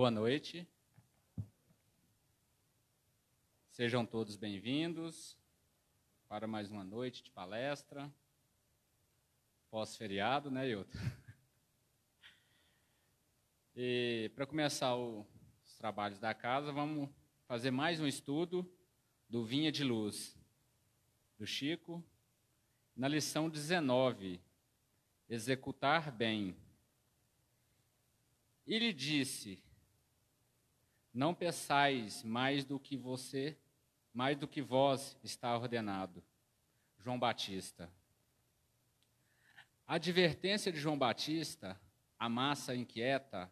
Boa noite. Sejam todos bem-vindos para mais uma noite de palestra. Pós-feriado, né, Ilton? E para começar o, os trabalhos da casa, vamos fazer mais um estudo do Vinha de Luz, do Chico, na lição 19, Executar Bem. E lhe disse: Não peçais mais do que você, mais do que vós está ordenado. João Batista. A advertência de João Batista, a massa inquieta,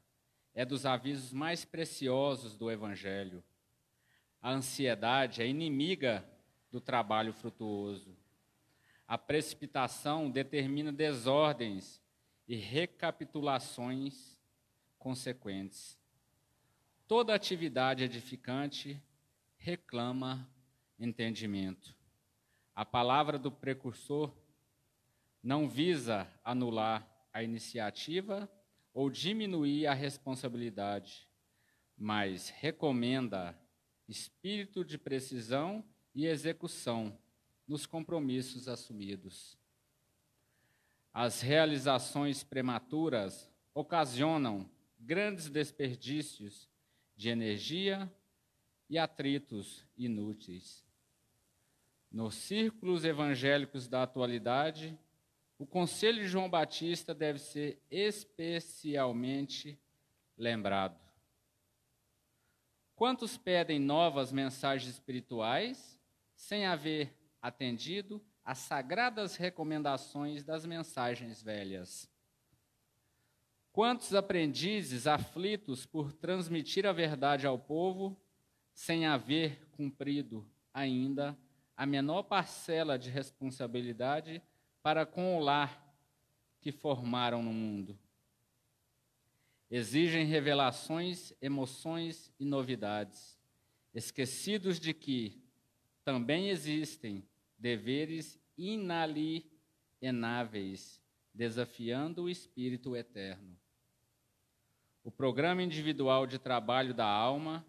é dos avisos mais preciosos do Evangelho. A ansiedade é inimiga do trabalho frutuoso. A precipitação determina desordens e recapitulações consequentes. Toda atividade edificante reclama entendimento. A palavra do precursor não visa anular a iniciativa ou diminuir a responsabilidade, mas recomenda espírito de precisão e execução nos compromissos assumidos. As realizações prematuras ocasionam grandes desperdícios de energia e atritos inúteis. Nos círculos evangélicos da atualidade, o conselho de João Batista deve ser especialmente lembrado. Quantos pedem novas mensagens espirituais sem haver atendido às sagradas recomendações das mensagens velhas? Quantos aprendizes aflitos por transmitir a verdade ao povo, sem haver cumprido ainda a menor parcela de responsabilidade para com o lar que formaram no mundo? Exigem revelações, emoções e novidades, esquecidos de que também existem deveres inalienáveis, desafiando o espírito eterno o programa individual de trabalho da alma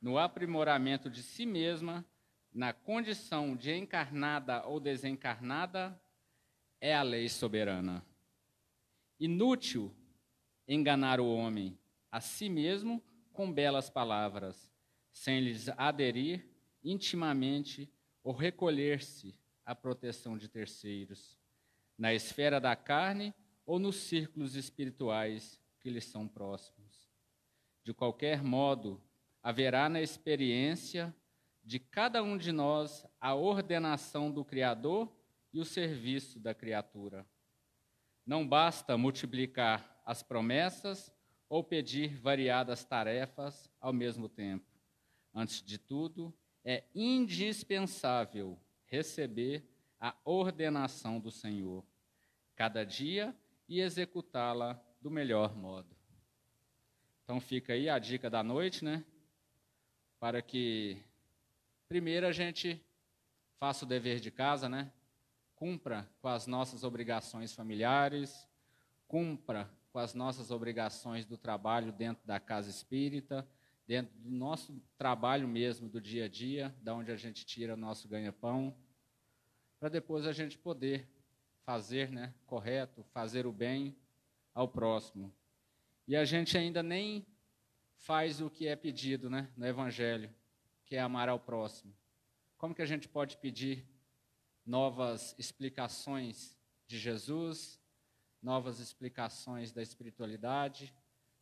no aprimoramento de si mesma, na condição de encarnada ou desencarnada, é a lei soberana. Inútil enganar o homem a si mesmo com belas palavras, sem lhes aderir intimamente ou recolher-se à proteção de terceiros, na esfera da carne ou nos círculos espirituais que lhes são próximos. De qualquer modo, haverá na experiência de cada um de nós a ordenação do Criador e o serviço da criatura. Não basta multiplicar as promessas ou pedir variadas tarefas ao mesmo tempo. Antes de tudo, é indispensável receber a ordenação do Senhor, cada dia e executá-la do melhor modo. Então fica aí a dica da noite, né? Para que primeiro a gente faça o dever de casa, né? Cumpra com as nossas obrigações familiares, cumpra com as nossas obrigações do trabalho dentro da casa espírita, dentro do nosso trabalho mesmo do dia a dia, da onde a gente tira o nosso ganha-pão, para depois a gente poder fazer, né, correto, fazer o bem ao próximo. E a gente ainda nem faz o que é pedido né, no Evangelho, que é amar ao próximo. Como que a gente pode pedir novas explicações de Jesus, novas explicações da espiritualidade,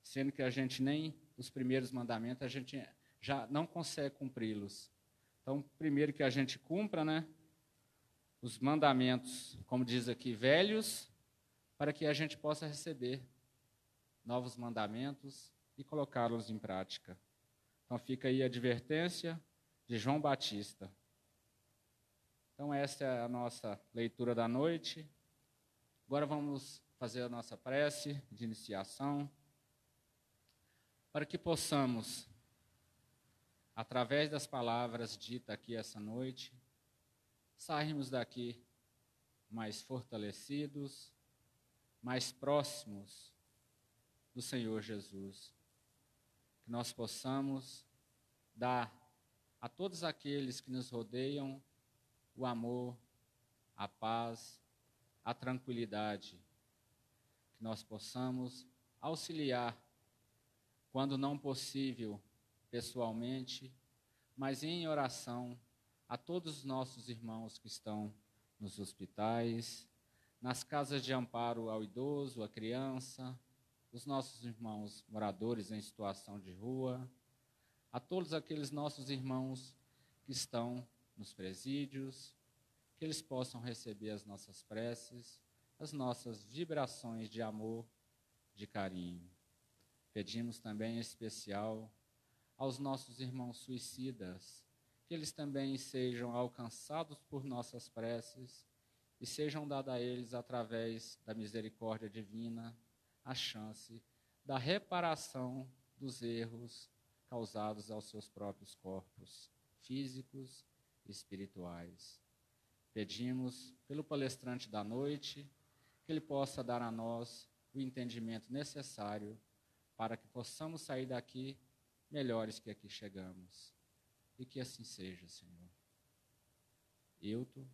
sendo que a gente nem os primeiros mandamentos a gente já não consegue cumpri-los. Então, primeiro que a gente cumpra, né, os mandamentos, como diz aqui, velhos, para que a gente possa receber novos mandamentos e colocá-los em prática. Então fica aí a advertência de João Batista. Então essa é a nossa leitura da noite. Agora vamos fazer a nossa prece de iniciação para que possamos através das palavras ditas aqui essa noite, sairmos daqui mais fortalecidos, mais próximos do Senhor Jesus. que nós possamos dar a todos aqueles que nos rodeiam o amor, a paz, a tranquilidade, que nós possamos auxiliar, quando não possível pessoalmente, mas em oração, a todos os nossos irmãos que estão nos hospitais, nas casas de amparo ao idoso, à criança, os nossos irmãos moradores em situação de rua, a todos aqueles nossos irmãos que estão nos presídios, que eles possam receber as nossas preces, as nossas vibrações de amor, de carinho. Pedimos também em especial aos nossos irmãos suicidas, que eles também sejam alcançados por nossas preces e sejam dadas a eles, através da misericórdia divina, a chance da reparação dos erros causados aos seus próprios corpos físicos e espirituais. Pedimos pelo palestrante da noite que ele possa dar a nós o entendimento necessário para que possamos sair daqui melhores que aqui chegamos. E que assim seja, Senhor. Euto.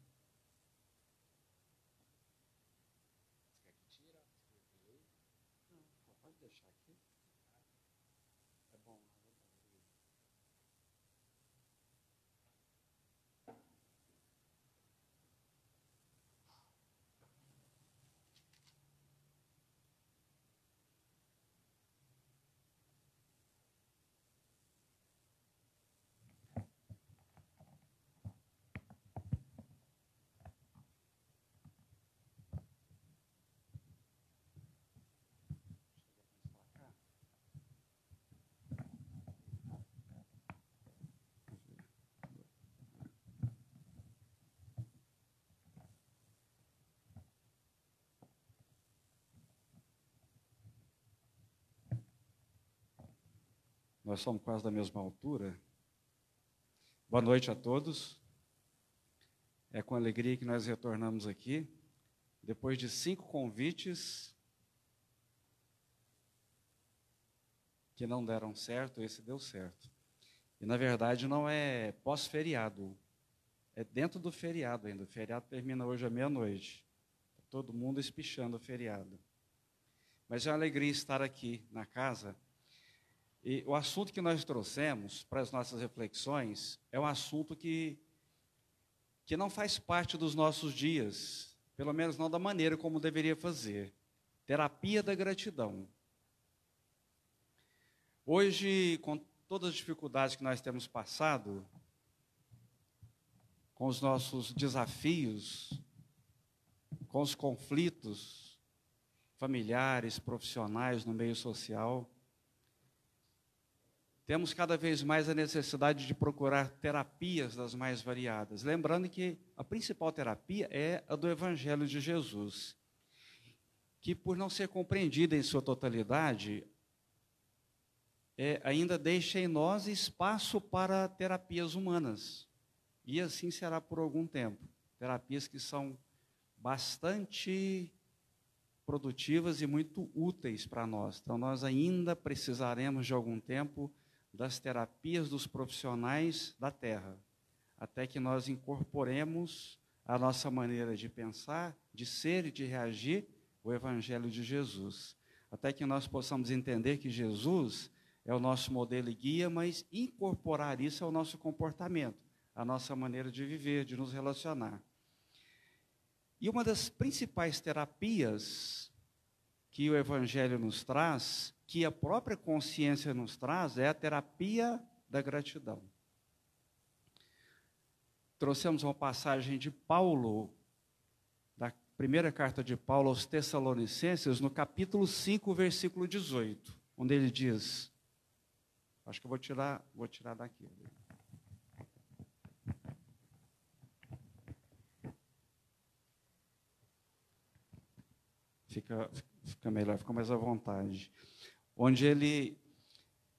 Nós somos quase da mesma altura. Boa noite a todos. É com alegria que nós retornamos aqui, depois de cinco convites que não deram certo, esse deu certo. E na verdade não é pós-feriado, é dentro do feriado ainda. O feriado termina hoje à meia-noite. Todo mundo espichando o feriado. Mas é uma alegria estar aqui na casa e o assunto que nós trouxemos para as nossas reflexões é um assunto que, que não faz parte dos nossos dias, pelo menos não da maneira como deveria fazer. Terapia da gratidão. Hoje, com todas as dificuldades que nós temos passado, com os nossos desafios, com os conflitos familiares, profissionais no meio social, temos cada vez mais a necessidade de procurar terapias das mais variadas. Lembrando que a principal terapia é a do Evangelho de Jesus, que, por não ser compreendida em sua totalidade, é, ainda deixa em nós espaço para terapias humanas. E assim será por algum tempo. Terapias que são bastante produtivas e muito úteis para nós. Então, nós ainda precisaremos de algum tempo das terapias dos profissionais da terra, até que nós incorporemos a nossa maneira de pensar, de ser e de reagir o Evangelho de Jesus, até que nós possamos entender que Jesus é o nosso modelo e guia, mas incorporar isso ao nosso comportamento, à nossa maneira de viver, de nos relacionar. E uma das principais terapias que o Evangelho nos traz que a própria consciência nos traz é a terapia da gratidão. Trouxemos uma passagem de Paulo, da primeira carta de Paulo aos Tessalonicenses, no capítulo 5, versículo 18, onde ele diz: Acho que eu vou tirar, vou tirar daqui. Fica, fica melhor, fica mais à vontade onde ele,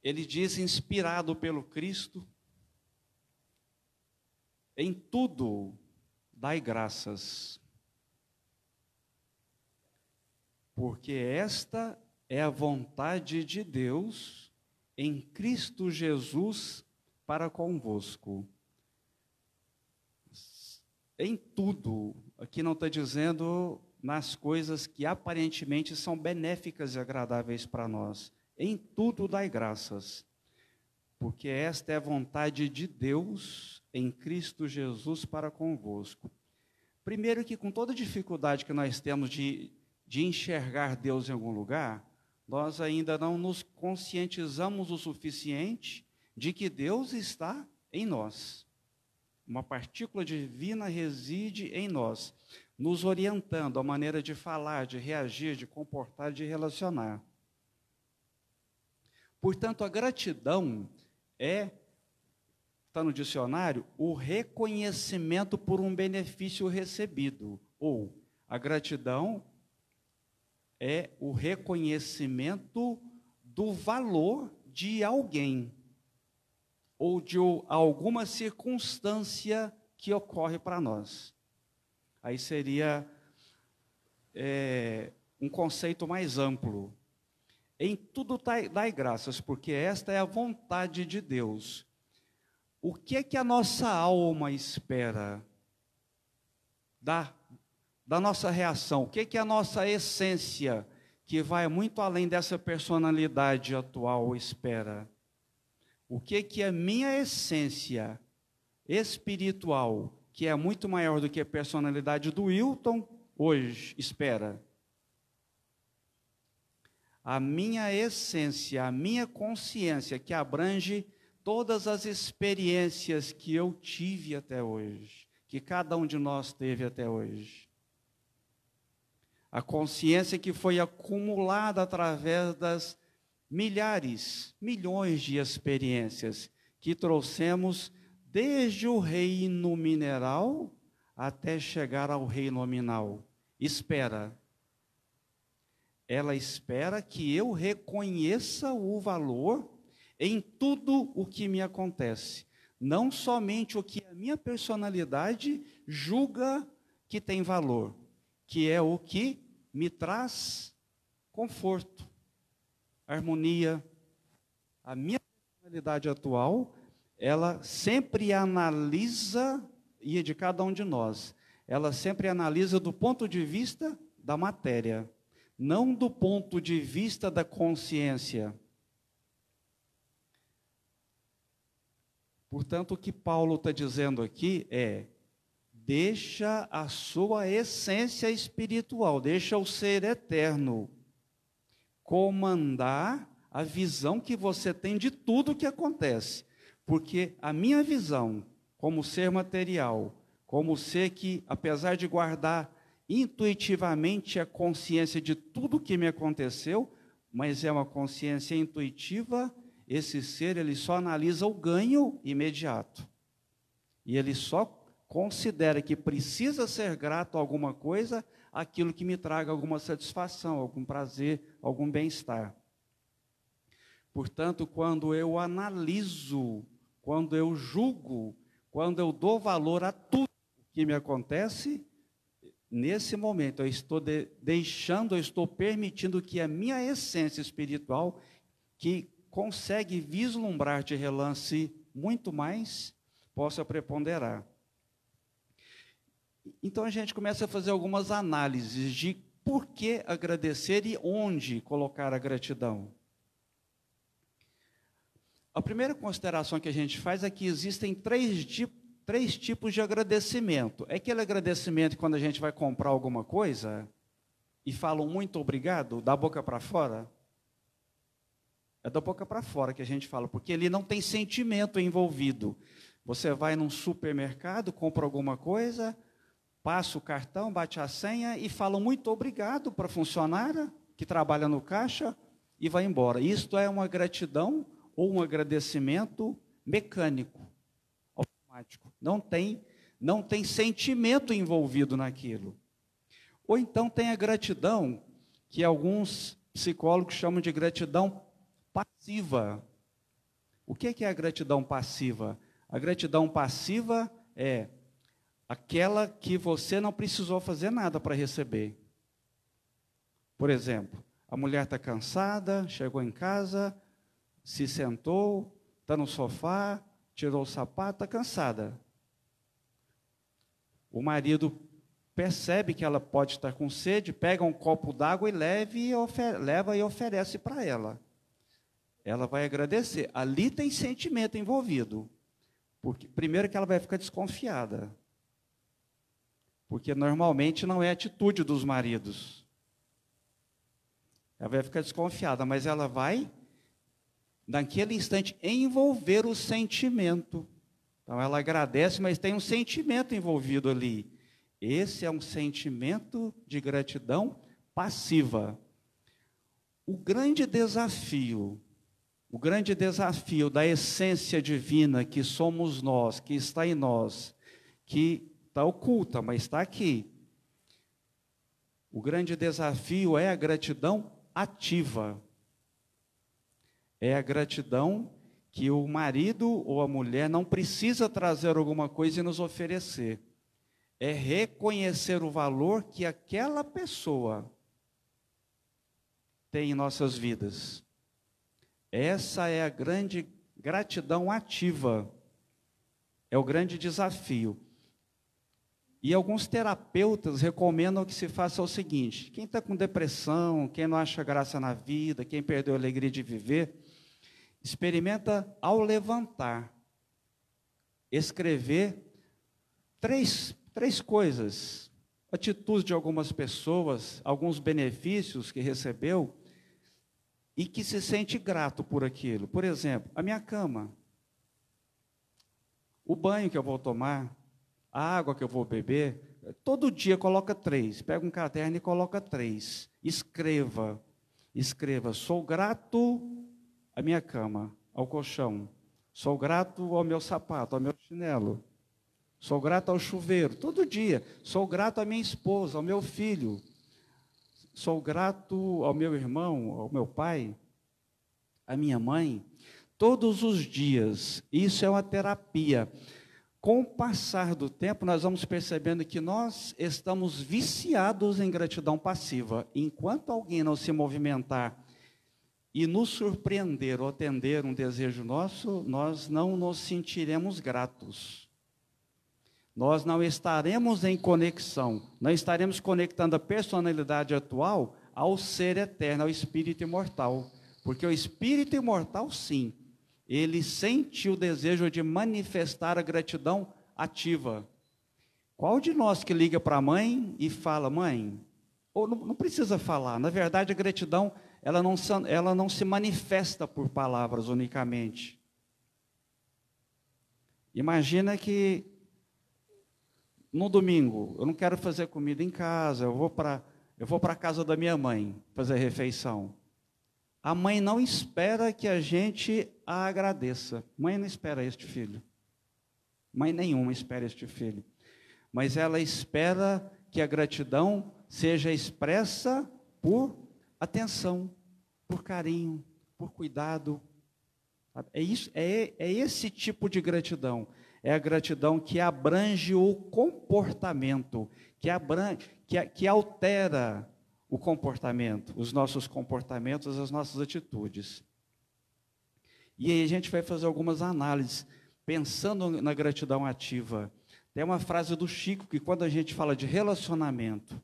ele diz, inspirado pelo Cristo, em tudo dai graças, porque esta é a vontade de Deus em Cristo Jesus para convosco. Em tudo, aqui não está dizendo nas coisas que aparentemente são benéficas e agradáveis para nós. Em tudo dai graças, porque esta é a vontade de Deus em Cristo Jesus para convosco. Primeiro, que com toda dificuldade que nós temos de, de enxergar Deus em algum lugar, nós ainda não nos conscientizamos o suficiente de que Deus está em nós. Uma partícula divina reside em nós, nos orientando a maneira de falar, de reagir, de comportar, de relacionar. Portanto, a gratidão é está no dicionário, o reconhecimento por um benefício recebido. Ou a gratidão é o reconhecimento do valor de alguém ou de alguma circunstância que ocorre para nós. Aí seria é, um conceito mais amplo. Em tudo dai graças, porque esta é a vontade de Deus o que é que a nossa alma espera da, da nossa reação? O que é que a nossa essência, que vai muito além dessa personalidade atual, espera? O que é que a minha essência espiritual, que é muito maior do que a personalidade do Wilton, hoje espera? A minha essência, a minha consciência, que abrange todas as experiências que eu tive até hoje, que cada um de nós teve até hoje. A consciência que foi acumulada através das milhares, milhões de experiências que trouxemos desde o reino mineral até chegar ao reino nominal. Espera. Ela espera que eu reconheça o valor em tudo o que me acontece. Não somente o que a minha personalidade julga que tem valor, que é o que me traz conforto, harmonia. A minha personalidade atual, ela sempre analisa, e é de cada um de nós, ela sempre analisa do ponto de vista da matéria, não do ponto de vista da consciência. Portanto, o que Paulo está dizendo aqui é: deixa a sua essência espiritual, deixa o ser eterno comandar a visão que você tem de tudo que acontece. Porque a minha visão, como ser material, como ser que, apesar de guardar intuitivamente a consciência de tudo que me aconteceu, mas é uma consciência intuitiva esse ser ele só analisa o ganho imediato. E ele só considera que precisa ser grato a alguma coisa, aquilo que me traga alguma satisfação, algum prazer, algum bem-estar. Portanto, quando eu analiso, quando eu julgo, quando eu dou valor a tudo que me acontece, nesse momento eu estou de, deixando, eu estou permitindo que a minha essência espiritual, que consegue vislumbrar de relance muito mais, possa preponderar. Então a gente começa a fazer algumas análises de por que agradecer e onde colocar a gratidão. A primeira consideração que a gente faz é que existem três, três tipos de agradecimento. É aquele agradecimento quando a gente vai comprar alguma coisa e fala muito obrigado, da boca para fora. É da boca para fora que a gente fala, porque ele não tem sentimento envolvido. Você vai num supermercado, compra alguma coisa, passa o cartão, bate a senha e fala muito obrigado para a funcionária que trabalha no caixa e vai embora. Isto é uma gratidão ou um agradecimento mecânico, automático. Não tem, não tem sentimento envolvido naquilo. Ou então tem a gratidão, que alguns psicólogos chamam de gratidão passiva. O que é a gratidão passiva? A gratidão passiva é aquela que você não precisou fazer nada para receber. Por exemplo, a mulher está cansada, chegou em casa, se sentou, está no sofá, tirou o sapato, está cansada. O marido percebe que ela pode estar com sede, pega um copo d'água e leve leva e oferece para ela. Ela vai agradecer. Ali tem sentimento envolvido. Porque, primeiro que ela vai ficar desconfiada. Porque normalmente não é atitude dos maridos. Ela vai ficar desconfiada, mas ela vai, naquele instante, envolver o sentimento. Então ela agradece, mas tem um sentimento envolvido ali. Esse é um sentimento de gratidão passiva. O grande desafio, o grande desafio da essência divina que somos nós, que está em nós, que está oculta, mas está aqui. O grande desafio é a gratidão ativa. É a gratidão que o marido ou a mulher não precisa trazer alguma coisa e nos oferecer. É reconhecer o valor que aquela pessoa tem em nossas vidas. Essa é a grande gratidão ativa. É o grande desafio. E alguns terapeutas recomendam que se faça o seguinte: quem está com depressão, quem não acha graça na vida, quem perdeu a alegria de viver, experimenta ao levantar, escrever três, três coisas, atitudes de algumas pessoas, alguns benefícios que recebeu e que se sente grato por aquilo. Por exemplo, a minha cama, o banho que eu vou tomar, a água que eu vou beber, todo dia coloca três. Pega um caderno e coloca três. Escreva, escreva. Sou grato à minha cama, ao colchão. Sou grato ao meu sapato, ao meu chinelo. Sou grato ao chuveiro, todo dia. Sou grato à minha esposa, ao meu filho. Sou grato ao meu irmão, ao meu pai, à minha mãe. Todos os dias. Isso é uma terapia. Com o passar do tempo, nós vamos percebendo que nós estamos viciados em gratidão passiva. Enquanto alguém não se movimentar e nos surpreender ou atender um desejo nosso, nós não nos sentiremos gratos. Nós não estaremos em conexão, não estaremos conectando a personalidade atual ao ser eterno, ao espírito imortal. Porque o espírito imortal, sim, ele sente o desejo de manifestar a gratidão ativa. Qual de nós que liga para a mãe e fala, mãe, ou não, não, precisa falar, na verdade a gratidão, ela não, ela não se manifesta por palavras unicamente. Imagina que no domingo, eu não quero fazer comida em casa, eu vou para eu vou para a casa da minha mãe fazer refeição. A mãe não espera que a gente a agradeça. Mãe não espera este filho. Mãe nenhuma espera este filho. Mas ela espera que a gratidão seja expressa por atenção, por carinho, por cuidado. É, isso, é, é esse tipo de gratidão. É a gratidão que abrange o comportamento, que, abrange, que, que altera o comportamento, os nossos comportamentos, as nossas atitudes. E aí a gente vai fazer algumas análises, pensando na gratidão ativa. Tem uma frase do Chico que quando a gente fala de relacionamento,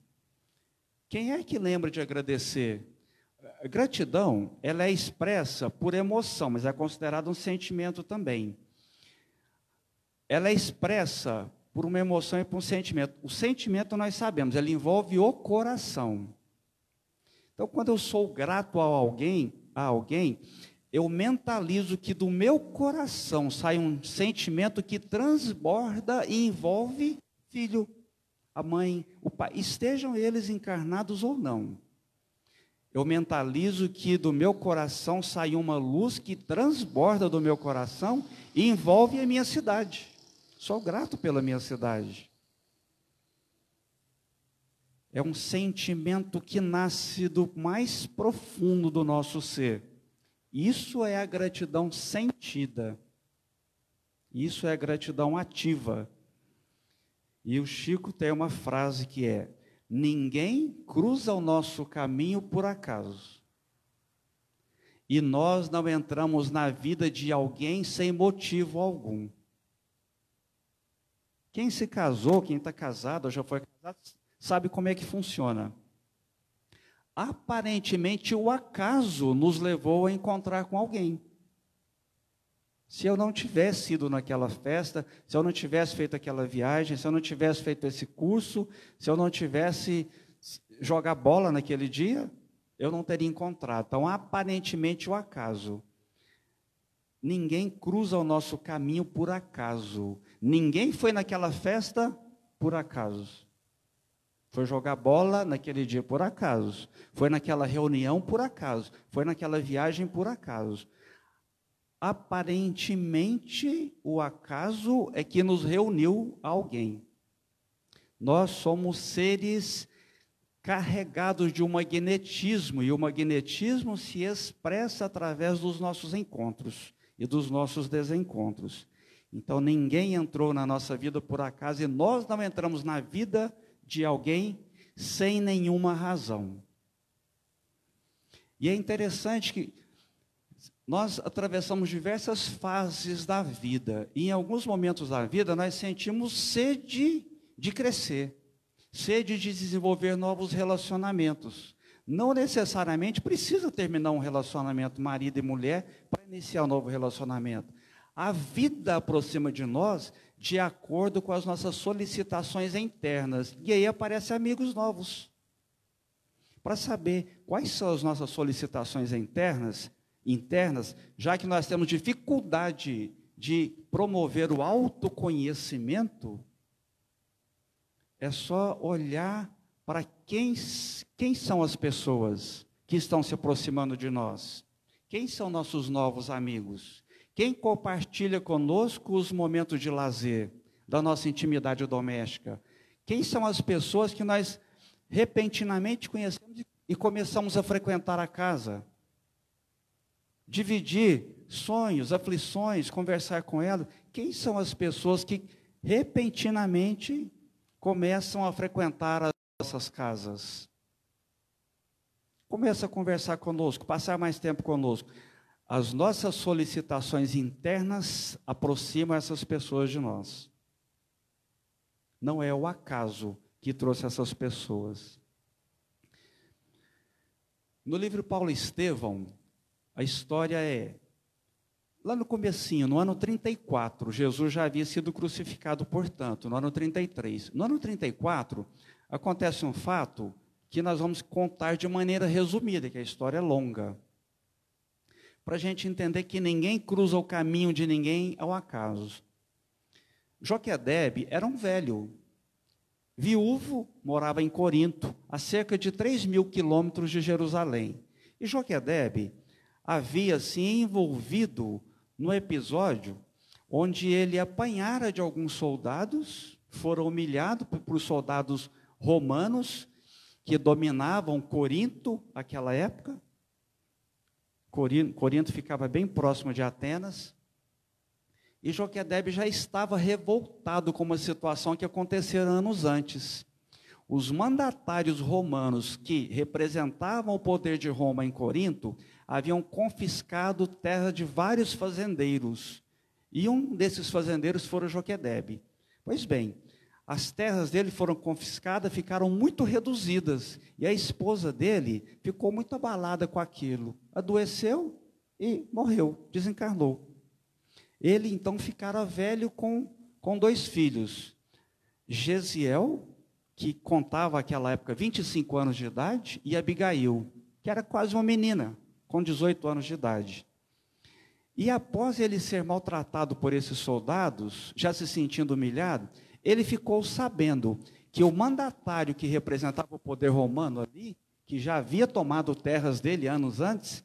quem é que lembra de agradecer? Gratidão, ela é expressa por emoção, mas é considerada um sentimento também. Ela é expressa por uma emoção e por um sentimento. O sentimento nós sabemos, ele envolve o coração. Então, quando eu sou grato a alguém, a alguém, eu mentalizo que do meu coração sai um sentimento que transborda e envolve filho, a mãe, o pai, estejam eles encarnados ou não. Eu mentalizo que do meu coração sai uma luz que transborda do meu coração e envolve a minha cidade. Sou grato pela minha cidade é um sentimento que nasce do mais profundo do nosso ser. Isso é a gratidão sentida. Isso é a gratidão ativa. E o Chico tem uma frase que é: Ninguém cruza o nosso caminho por acaso. E nós não entramos na vida de alguém sem motivo algum. Quem se casou, quem está casado já foi casado, sabe como é que funciona. Aparentemente, o acaso nos levou a encontrar com alguém. Se eu não tivesse ido naquela festa, se eu não tivesse feito aquela viagem, se eu não tivesse feito esse curso, se eu não tivesse jogar bola naquele dia, eu não teria encontrado. Então, aparentemente, o acaso. Ninguém cruza o nosso caminho por acaso. Ninguém foi naquela festa por acaso. Foi jogar bola naquele dia por acaso. Foi naquela reunião por acaso. Foi naquela viagem por acaso. Aparentemente, o acaso é que nos reuniu alguém. Nós somos seres carregados de um magnetismo, e o magnetismo se expressa através dos nossos encontros e dos nossos desencontros. Então, ninguém entrou na nossa vida por acaso e nós não entramos na vida de alguém sem nenhuma razão. E é interessante que nós atravessamos diversas fases da vida, e em alguns momentos da vida nós sentimos sede de crescer sede de desenvolver novos relacionamentos. Não necessariamente precisa terminar um relacionamento marido e mulher para iniciar um novo relacionamento. A vida aproxima de nós de acordo com as nossas solicitações internas. E aí aparecem amigos novos. Para saber quais são as nossas solicitações internas, internas, já que nós temos dificuldade de promover o autoconhecimento, é só olhar para quem, quem são as pessoas que estão se aproximando de nós. Quem são nossos novos amigos? Quem compartilha conosco os momentos de lazer, da nossa intimidade doméstica? Quem são as pessoas que nós repentinamente conhecemos e começamos a frequentar a casa? Dividir sonhos, aflições, conversar com elas. Quem são as pessoas que repentinamente começam a frequentar as nossas casas. Começa a conversar conosco, passar mais tempo conosco. As nossas solicitações internas aproximam essas pessoas de nós. Não é o acaso que trouxe essas pessoas. No livro Paulo Estevão, a história é Lá no comecinho, no ano 34, Jesus já havia sido crucificado, portanto, no ano 33. No ano 34, acontece um fato que nós vamos contar de maneira resumida, que a história é longa. Para a gente entender que ninguém cruza o caminho de ninguém ao acaso. Joquedebe era um velho, viúvo, morava em Corinto, a cerca de 3 mil quilômetros de Jerusalém. E Joquedebe havia se envolvido no episódio onde ele apanhara de alguns soldados, foram humilhados por soldados romanos que dominavam Corinto naquela época. Corinto ficava bem próximo de Atenas. E Joquedebe já estava revoltado com uma situação que acontecera anos antes. Os mandatários romanos que representavam o poder de Roma em Corinto haviam confiscado terra de vários fazendeiros. E um desses fazendeiros foi Joquedebe. Pois bem, as terras dele foram confiscadas, ficaram muito reduzidas. E a esposa dele ficou muito abalada com aquilo. Adoeceu e morreu, desencarnou. Ele então ficara velho com, com dois filhos. Gesiel, que contava naquela época 25 anos de idade, e Abigail, que era quase uma menina com 18 anos de idade. E após ele ser maltratado por esses soldados, já se sentindo humilhado, ele ficou sabendo que o mandatário que representava o poder romano ali, que já havia tomado terras dele anos antes,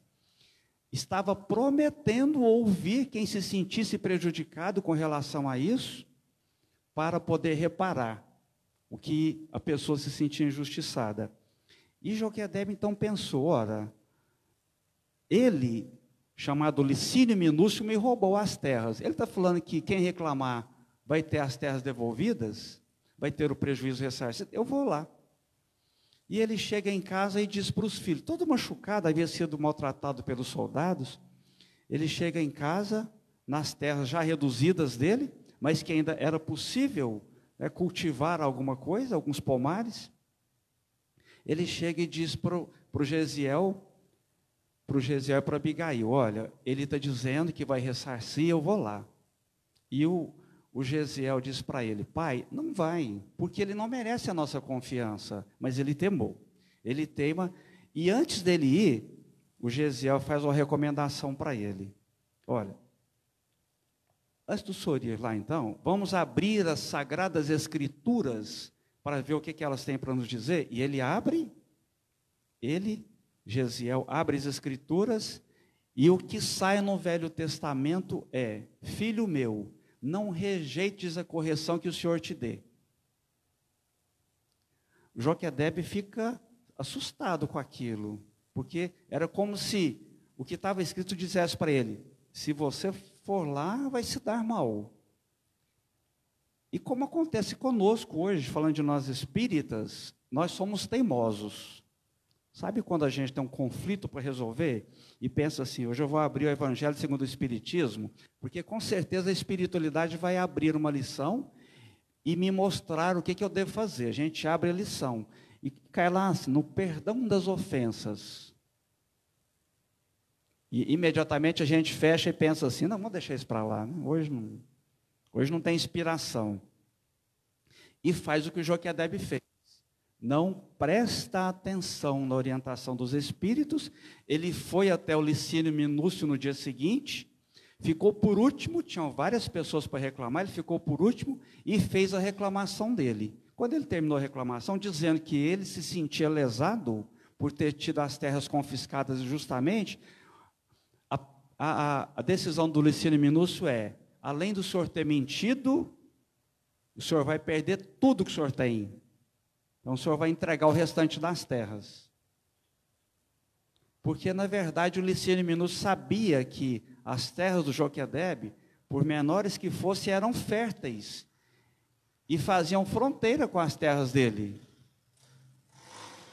estava prometendo ouvir quem se sentisse prejudicado com relação a isso, para poder reparar o que a pessoa se sentia injustiçada. E Joquedebe então pensou: ora, ele, chamado Licínio Minúcio, me roubou as terras. Ele está falando que quem reclamar vai ter as terras devolvidas, vai ter o prejuízo ressarcido. Eu vou lá. E ele chega em casa e diz para os filhos, todo machucado, havia sido maltratado pelos soldados. Ele chega em casa, nas terras já reduzidas dele, mas que ainda era possível né, cultivar alguma coisa, alguns pomares. Ele chega e diz para o Gesiel, para o Gesiel e para Abigail, olha, ele está dizendo que vai ressarcir, eu vou lá. E o, o Gesiel diz para ele: Pai, não vai, porque ele não merece a nossa confiança. Mas ele temou. Ele teima. E antes dele ir, o Gesiel faz uma recomendação para ele: Olha, antes do senhor ir lá então, vamos abrir as sagradas escrituras para ver o que, que elas têm para nos dizer. E ele abre, ele, Gesiel, abre as escrituras. E o que sai no Velho Testamento é: Filho meu, não rejeites a correção que o Senhor te dê. Joquedebe fica assustado com aquilo, porque era como se o que estava escrito dissesse para ele: se você for lá, vai se dar mal. E como acontece conosco hoje, falando de nós espíritas, nós somos teimosos. Sabe quando a gente tem um conflito para resolver e pensa assim: hoje eu vou abrir o Evangelho segundo o Espiritismo, porque com certeza a espiritualidade vai abrir uma lição e me mostrar o que, que eu devo fazer. A gente abre a lição e cai lá assim, no perdão das ofensas. E imediatamente a gente fecha e pensa assim: não, vamos deixar isso para lá, né? hoje, não, hoje não tem inspiração. E faz o que o Joquedebe fez não presta atenção na orientação dos espíritos, ele foi até o Licínio Minúcio no dia seguinte, ficou por último, tinham várias pessoas para reclamar, ele ficou por último e fez a reclamação dele. Quando ele terminou a reclamação, dizendo que ele se sentia lesado por ter tido as terras confiscadas justamente, a, a, a decisão do Licínio Minúcio é, além do senhor ter mentido, o senhor vai perder tudo que o senhor tem, então o Senhor vai entregar o restante das terras. Porque, na verdade, o Licínio Minus sabia que as terras do Joquedebe, por menores que fossem, eram férteis e faziam fronteira com as terras dele.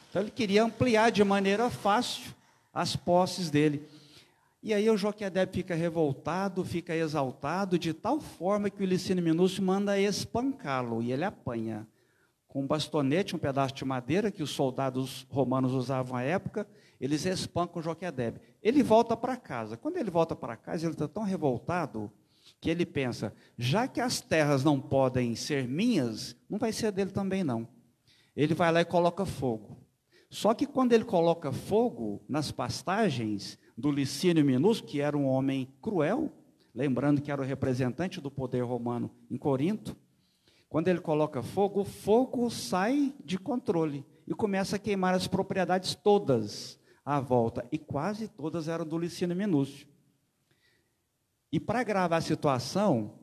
Então ele queria ampliar de maneira fácil as posses dele. E aí o Joquedebe fica revoltado, fica exaltado, de tal forma que o Licínio Minúcio manda espancá-lo, e ele apanha com um bastonete, um pedaço de madeira que os soldados romanos usavam à época, eles espancam Joquedebe. Ele volta para casa. Quando ele volta para casa, ele está tão revoltado que ele pensa: já que as terras não podem ser minhas, não vai ser dele também não. Ele vai lá e coloca fogo. Só que quando ele coloca fogo nas pastagens do Licínio Minúsculo, que era um homem cruel, lembrando que era o representante do poder romano em Corinto, quando ele coloca fogo, o fogo sai de controle e começa a queimar as propriedades todas à volta. E quase todas eram do Licínio Minúcio. E para agravar a situação,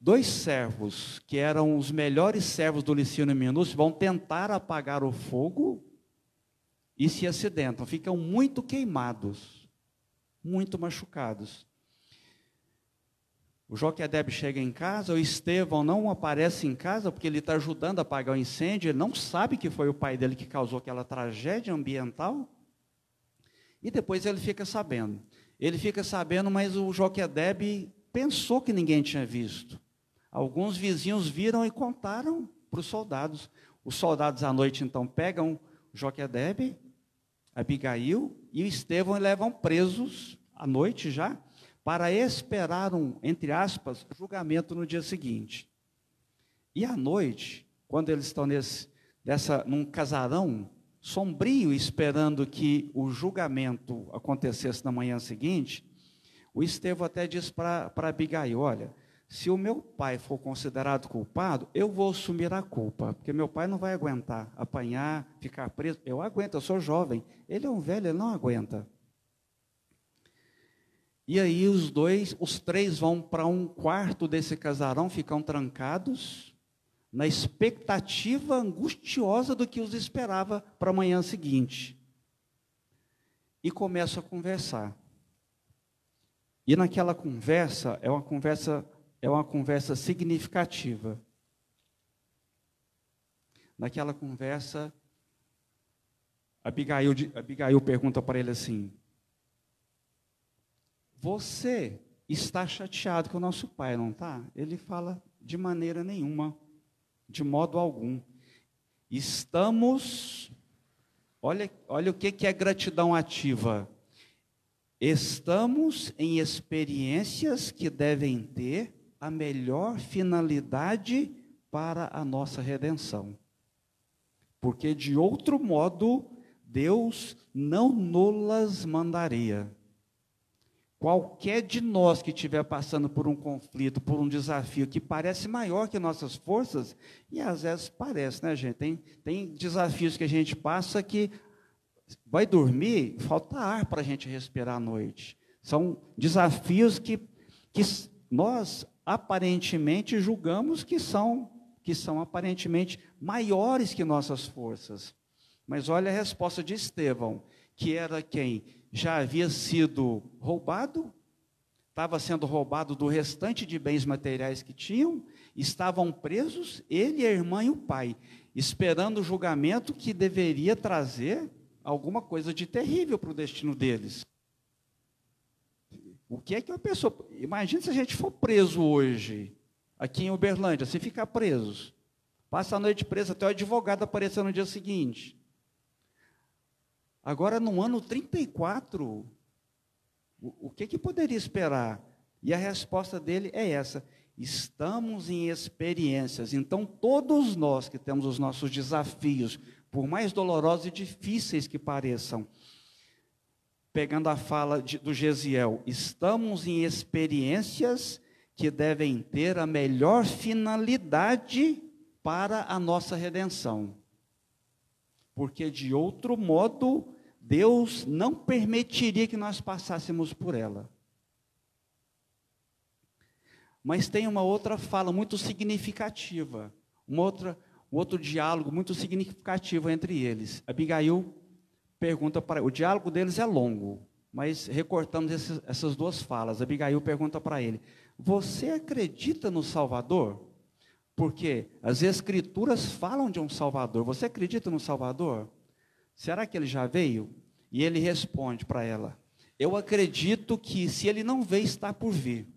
dois servos, que eram os melhores servos do Licínio Minúcio, vão tentar apagar o fogo e se acidentam. Ficam muito queimados, muito machucados. O Joquedeb chega em casa, o Estevão não aparece em casa porque ele está ajudando a apagar o incêndio, ele não sabe que foi o pai dele que causou aquela tragédia ambiental. E depois ele fica sabendo. Ele fica sabendo, mas o Joquedeb pensou que ninguém tinha visto. Alguns vizinhos viram e contaram para os soldados. Os soldados à noite então pegam Joquedeb, Abigail e o Estevão e levam presos à noite já para esperar um, entre aspas, julgamento no dia seguinte. E à noite, quando eles estão nesse, dessa, num casarão sombrio, esperando que o julgamento acontecesse na manhã seguinte, o Estevão até diz para Abigail: Olha, se o meu pai for considerado culpado, eu vou assumir a culpa, porque meu pai não vai aguentar apanhar, ficar preso. Eu aguento, eu sou jovem. Ele é um velho, ele não aguenta. E aí os dois, os três vão para um quarto desse casarão, ficam trancados, na expectativa angustiosa do que os esperava para a manhã seguinte. E começam a conversar. E naquela conversa, é uma conversa, é uma conversa significativa. Naquela conversa, Abigail, Abigail pergunta para ele assim: Você está chateado com o nosso pai, não está? Ele fala: De maneira nenhuma, de modo algum. Estamos, olha, olha o que, é gratidão ativa. Estamos em experiências que devem ter a melhor finalidade para a nossa redenção. Porque de outro modo, Deus não nolas mandaria. Qualquer de nós que estiver passando por um conflito, por um desafio que parece maior que nossas forças, e às vezes parece, né, gente? Tem, tem desafios que a gente passa que vai dormir, falta ar para a gente respirar à noite. São desafios que, que nós aparentemente julgamos que são, que são aparentemente maiores que nossas forças. Mas olha a resposta de Estevão, que era quem já havia sido roubado, estava sendo roubado do restante de bens materiais que tinham, estavam presos, ele, a irmã e o pai, esperando o julgamento que deveria trazer alguma coisa de terrível para o destino deles. O que é que uma pessoa. Imagina se a gente for preso hoje, aqui em Uberlândia, se ficar preso. Passa a noite preso até o advogado aparecer no dia seguinte. Agora, no ano 34, o, o que, que poderia esperar? E a resposta dele é essa: estamos em experiências. Então, todos nós que temos os nossos desafios, por mais dolorosos e difíceis que pareçam, pegando a fala de, do Gesiel, estamos em experiências que devem ter a melhor finalidade para a nossa redenção. Porque de outro modo, Deus não permitiria que nós passássemos por ela. Mas tem uma outra fala muito significativa, uma outra, um outro diálogo muito significativo entre eles. Abigail pergunta para o diálogo deles é longo, mas recortamos esses, essas duas falas. Abigail pergunta para ele: Você acredita no Salvador? Porque as Escrituras falam de um Salvador. Você acredita no Salvador? Será que ele já veio? E ele responde para ela: Eu acredito que se ele não veio, está por vir.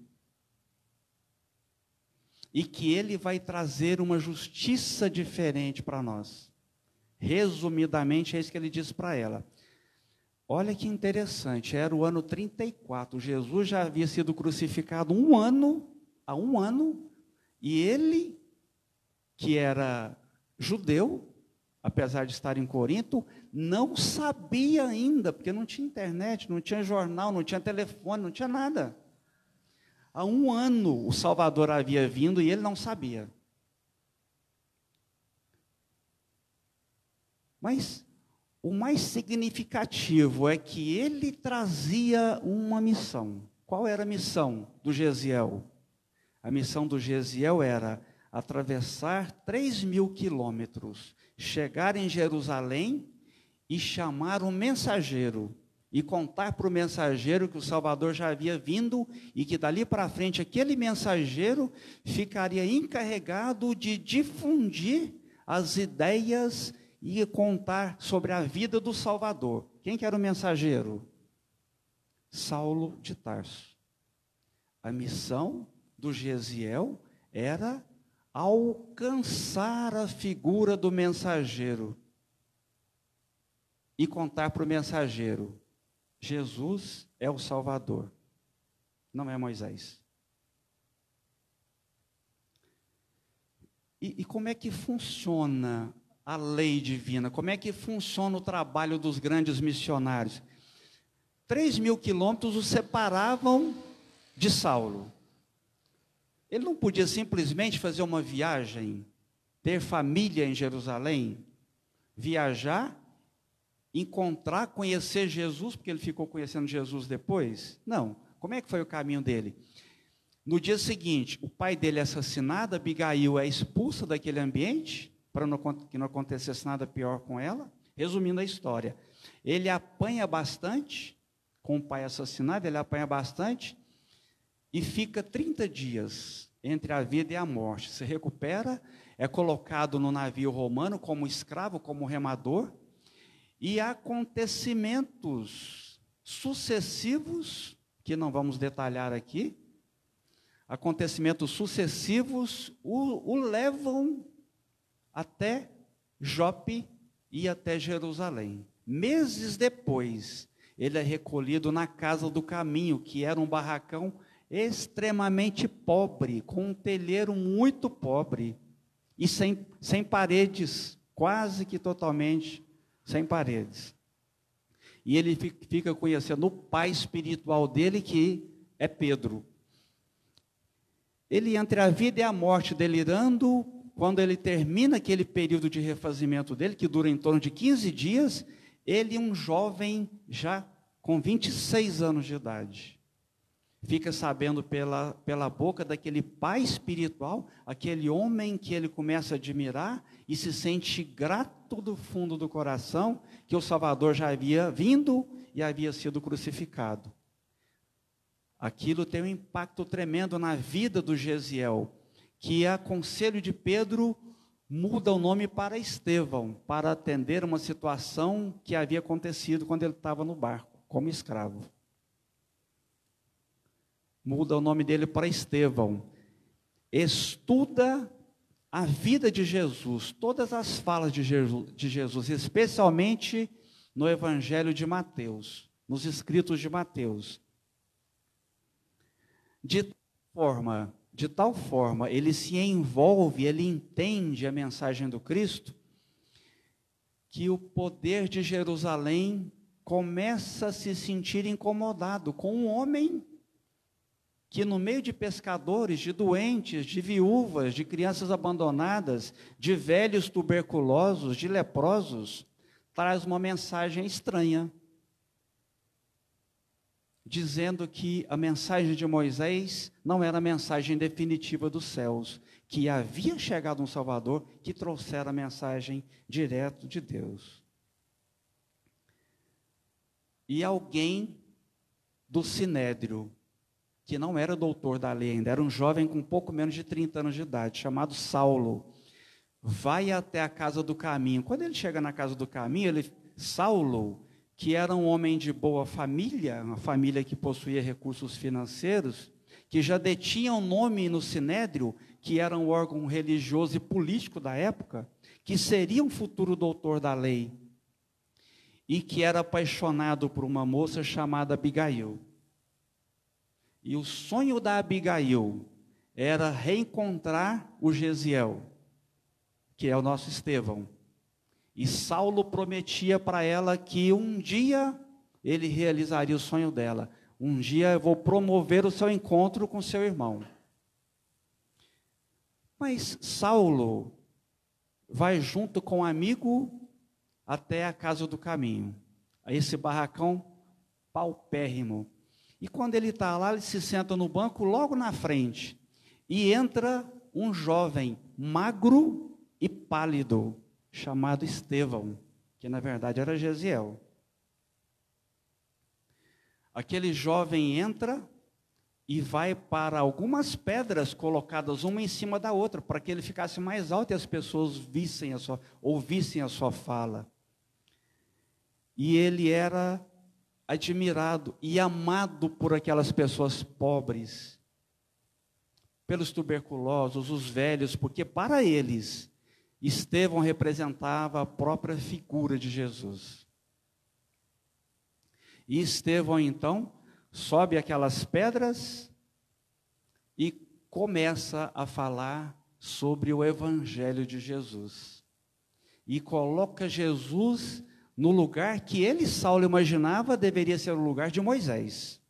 E que ele vai trazer uma justiça diferente para nós. Resumidamente, é isso que ele diz para ela. Olha que interessante, era o ano 34. Jesus já havia sido crucificado um ano, há um ano, e ele, que era judeu, apesar de estar em Corinto, não sabia ainda, porque não tinha internet, não tinha jornal, não tinha telefone, não tinha nada. Há um ano o Salvador havia vindo e ele não sabia. Mas o mais significativo é que ele trazia uma missão. Qual era a missão do Gesiel? A missão do Gesiel era atravessar 3 mil quilômetros, chegar em Jerusalém e chamar um mensageiro e contar para o mensageiro que o Salvador já havia vindo e que dali para frente aquele mensageiro ficaria encarregado de difundir as ideias ia contar sobre a vida do Salvador. Quem que era o mensageiro? Saulo de Tarso. A missão do Gesiel era alcançar a figura do mensageiro e contar para o mensageiro: Jesus é o Salvador, não é Moisés. E, e como é que funciona a lei divina? Como é que funciona o trabalho dos grandes missionários? Três mil quilômetros o separavam de Saulo. Ele não podia simplesmente fazer uma viagem, ter família em Jerusalém, viajar, encontrar, conhecer Jesus, porque ele ficou conhecendo Jesus depois? Não. Como é que foi o caminho dele? No dia seguinte, o pai dele é assassinado, Abigail é expulsa daquele ambiente, para que não acontecesse nada pior com ela. Resumindo a história, ele apanha bastante, com o pai assassinado, ele apanha bastante, e fica 30 dias entre a vida e a morte. Se recupera, é colocado no navio romano como escravo, como remador, e acontecimentos sucessivos, que não vamos detalhar aqui, acontecimentos sucessivos o, o levam até Jope e até Jerusalém. Meses depois, ele é recolhido na casa do caminho, que era um barracão extremamente pobre, com um telheiro muito pobre e sem, sem paredes, quase que totalmente sem paredes. E ele fica conhecendo o pai espiritual dele, que é Pedro. Ele entre a vida e a morte, delirando, quando ele termina aquele período de refazimento dele, que dura em torno de 15 dias, ele, um jovem já com 26 anos de idade, fica sabendo pela, pela boca daquele pai espiritual, aquele homem que ele começa a admirar e se sente grato do fundo do coração que o Salvador já havia vindo e havia sido crucificado. Aquilo tem um impacto tremendo na vida do Gesiel, que a conselho de Pedro muda o nome para Estevão, para atender uma situação que havia acontecido quando ele estava no barco, como escravo muda o nome dele para Estevão. Estuda a vida de Jesus, todas as falas de Jesus, especialmente no Evangelho de Mateus, nos escritos de Mateus. De forma, de tal forma, ele se envolve, ele entende a mensagem do Cristo, que o poder de Jerusalém começa a se sentir incomodado com um homem que no meio de pescadores, de doentes, de viúvas, de crianças abandonadas, de velhos tuberculosos, de leprosos, traz uma mensagem estranha, dizendo que a mensagem de Moisés não era a mensagem definitiva dos céus, que havia chegado um Salvador que trouxera a mensagem direto de Deus. E alguém do sinédrio que não era doutor da lei ainda, era um jovem com pouco menos de 30 anos de idade, chamado Saulo. Vai até a casa do caminho. Quando ele chega na casa do caminho, ele, Saulo, que era um homem de boa família, uma família que possuía recursos financeiros, que já detinha um nome no Sinédrio, que era um órgão religioso e político da época, que seria um futuro doutor da lei, e que era apaixonado por uma moça chamada Abigail. E o sonho da Abigail era reencontrar o Gesiel, que é o nosso Estevão. E Saulo prometia para ela que um dia ele realizaria o sonho dela. Um dia eu vou promover o seu encontro com seu irmão. Mas Saulo vai junto com um amigo até a casa do caminho, a esse barracão paupérrimo, e quando ele está lá, ele se senta no banco logo na frente. E entra um jovem magro e pálido, chamado Estevão, que na verdade era Gesiel. Aquele jovem entra e vai para algumas pedras colocadas uma em cima da outra, para que ele ficasse mais alto e as pessoas vissem a sua, ouvissem a sua fala. E ele era admirado e amado por aquelas pessoas pobres, pelos tuberculosos, os velhos, porque para eles Estevão representava a própria figura de Jesus. E Estevão então sobe aquelas pedras e começa a falar sobre o evangelho de Jesus. E coloca Jesus no lugar que ele, Saulo, imaginava deveria ser o lugar de Moisés.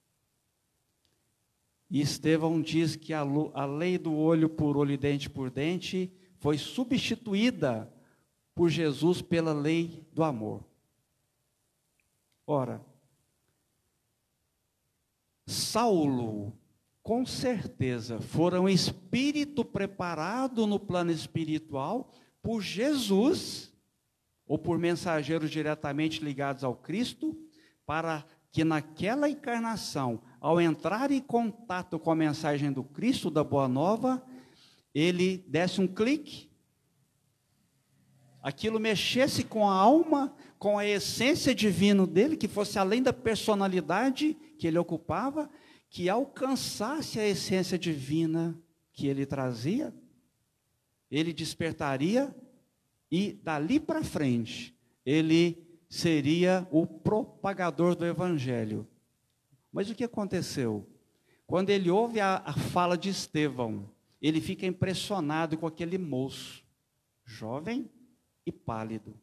E Estevão diz que a, a lei do olho por olho e dente por dente foi substituída por Jesus pela lei do amor. Ora, Saulo, com certeza, fora um espírito preparado no plano espiritual por Jesus ou por mensageiros diretamente ligados ao Cristo, para que naquela encarnação, ao entrar em contato com a mensagem do Cristo, da Boa Nova, ele desse um clique aquilo mexesse com a alma, com a essência divina dele, que fosse além da personalidade que ele ocupava, que alcançasse a essência divina que ele trazia, ele despertaria e dali para frente ele seria o propagador do evangelho. Mas o que aconteceu? Quando ele ouve a, a fala de Estevão, ele fica impressionado com aquele moço, jovem e pálido,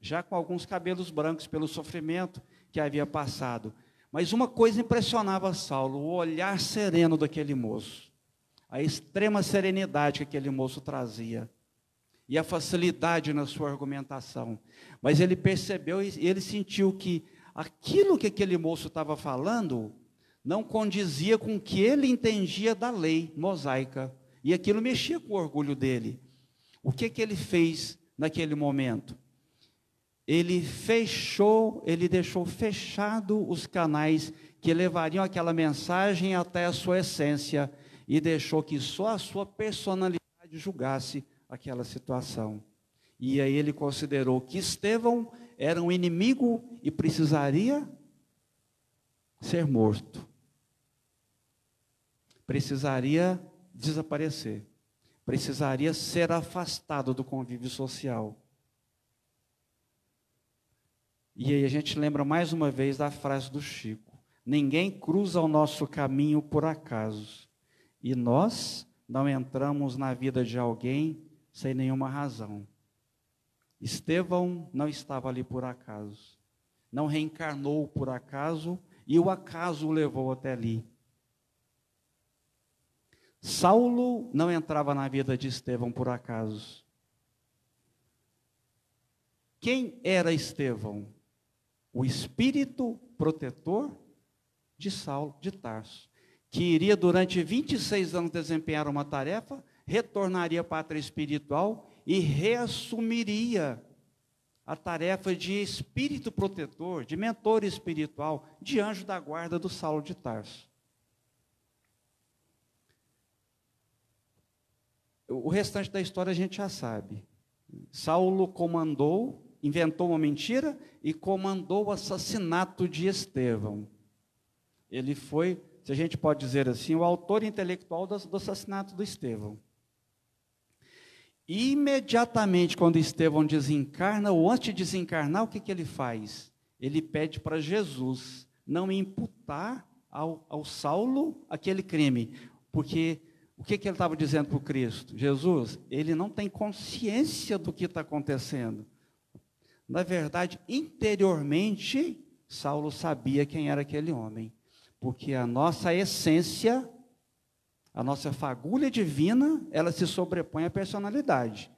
já com alguns cabelos brancos pelo sofrimento que havia passado. Mas uma coisa impressionava Saulo, o olhar sereno daquele moço, a extrema serenidade que aquele moço trazia e a facilidade na sua argumentação. Mas ele percebeu e ele sentiu que aquilo que aquele moço estava falando não condizia com o que ele entendia da lei mosaica. E aquilo mexia com o orgulho dele. O que, que ele fez naquele momento? Ele fechou, ele deixou fechado os canais que levariam aquela mensagem até a sua essência e deixou que só a sua personalidade julgasse aquela situação. E aí ele considerou que Estevão era um inimigo e precisaria ser morto. Precisaria desaparecer. Precisaria ser afastado do convívio social. E aí a gente lembra mais uma vez da frase do Chico: Ninguém cruza o nosso caminho por acaso. E nós não entramos na vida de alguém sem nenhuma razão. Estevão não estava ali por acaso, não reencarnou por acaso e o acaso o levou até ali. Saulo não entrava na vida de Estevão por acaso. Quem era Estevão? O espírito protetor de Saulo de Tarso, que iria durante 26 anos desempenhar uma tarefa retornaria à pátria espiritual e reassumiria a tarefa de espírito protetor, de mentor espiritual, de anjo da guarda do Saulo de Tarso. O restante da história a gente já sabe. Saulo comandou, inventou uma mentira e comandou o assassinato de Estevão. Ele foi, se a gente pode dizer assim, o autor intelectual do, assassinato do Estevão. Imediatamente, quando Estevão desencarna, ou antes de desencarnar, o que, que ele faz? Ele pede para Jesus não imputar ao, ao Saulo aquele crime. Porque o que, que ele estava dizendo para o Cristo? Jesus, ele não tem consciência do que está acontecendo. Na verdade, interiormente, Saulo sabia quem era aquele homem. Porque a nossa essência a nossa fagulha divina, ela se sobrepõe à personalidade.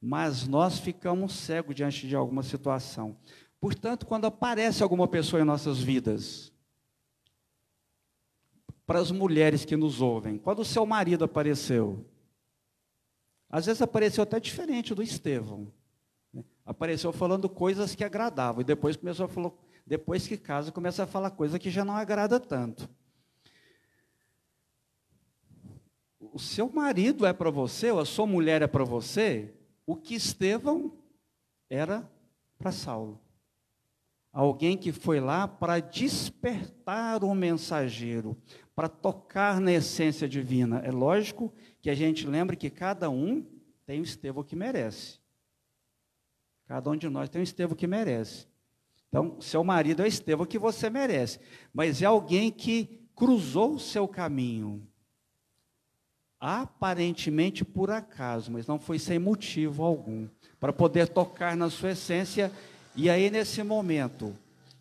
Mas nós ficamos cegos diante de alguma situação. Portanto, quando aparece alguma pessoa em nossas vidas, para as mulheres que nos ouvem, quando o seu marido apareceu, às vezes apareceu até diferente do Estevão. Né? Apareceu falando coisas que agradavam, e depois começou a falar, depois que casa, começa a falar coisa que já não agrada tanto. O seu marido é para você, ou a sua mulher é para você, o que Estevão era para Saulo. Alguém que foi lá para despertar o mensageiro, para tocar na essência divina. É lógico que a gente lembre que cada um tem o Estevão que merece. Cada um de nós tem o Estevão que merece. Então, seu marido é o Estevão que você merece. Mas é alguém que cruzou o seu caminho, aparentemente por acaso, mas não foi sem motivo algum, para poder tocar na sua essência. E aí, nesse momento,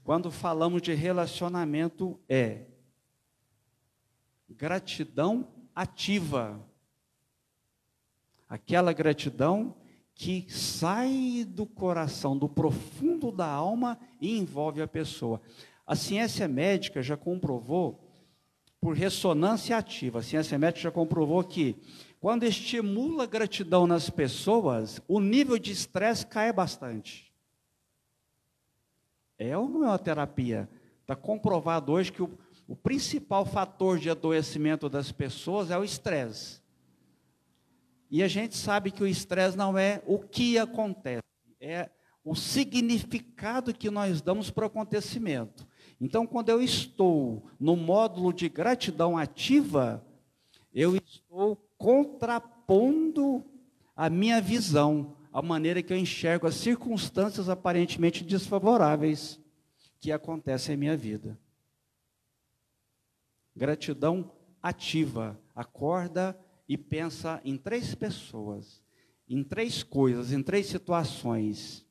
quando falamos de relacionamento, é gratidão ativa. Aquela gratidão que sai do coração, do profundo da alma e envolve a pessoa. A ciência médica já comprovou por ressonância ativa. A ciência médica já comprovou que quando estimula a gratidão nas pessoas, o nível de estresse cai bastante. É ou não é uma terapia? Está comprovado hoje que o, o principal fator de adoecimento das pessoas é o estresse. E a gente sabe que o estresse não é o que acontece, é o significado que nós damos para o acontecimento. Então, quando eu estou no módulo de gratidão ativa, eu estou contrapondo a minha visão, a maneira que eu enxergo as circunstâncias aparentemente desfavoráveis que acontecem em minha vida. Gratidão ativa, acorda e pensa em três pessoas, em três coisas, em três situações